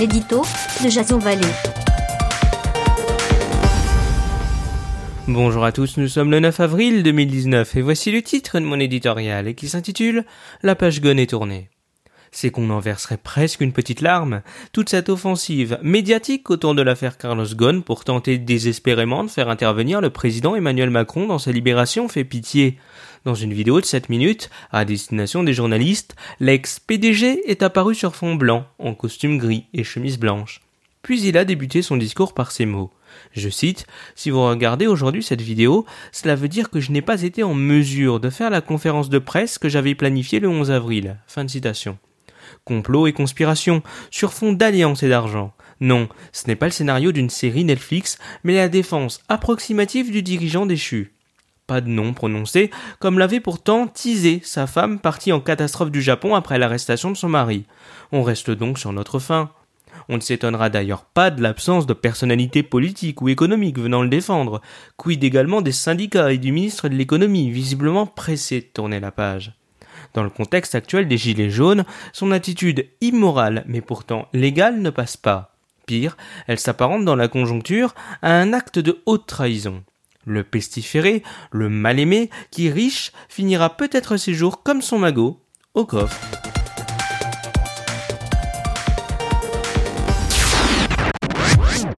l'édito de Jason Vallée. Bonjour à tous, nous sommes le 9 avril 2019 et voici le titre de mon éditorial qui s'intitule La page Gon est tournée. C'est qu'on en verserait presque une petite larme. Toute cette offensive médiatique autour de l'affaire Carlos Ghosn pour tenter désespérément de faire intervenir le président Emmanuel Macron dans sa libération fait pitié. Dans une vidéo de 7 minutes, à destination des journalistes, l'ex-PDG est apparu sur fond blanc, en costume gris et chemise blanche. Puis il a débuté son discours par ces mots. Je cite, Si vous regardez aujourd'hui cette vidéo, cela veut dire que je n'ai pas été en mesure de faire la conférence de presse que j'avais planifiée le 11 avril. Fin de citation. Complot et conspiration, sur fond d'alliance et d'argent. Non, ce n'est pas le scénario d'une série Netflix, mais la défense approximative du dirigeant déchu. Pas de nom prononcé, comme l'avait pourtant teasé sa femme partie en catastrophe du Japon après l'arrestation de son mari. On reste donc sur notre fin. On ne s'étonnera d'ailleurs pas de l'absence de personnalité politique ou économique venant le défendre, quid également des syndicats et du ministre de l'économie, visiblement pressé de tourner la page. Dans le contexte actuel des Gilets jaunes, son attitude immorale mais pourtant légale ne passe pas. Pire, elle s'apparente dans la conjoncture à un acte de haute trahison. Le pestiféré, le mal-aimé, qui riche, finira peut-être ses jours comme son magot, au coffre.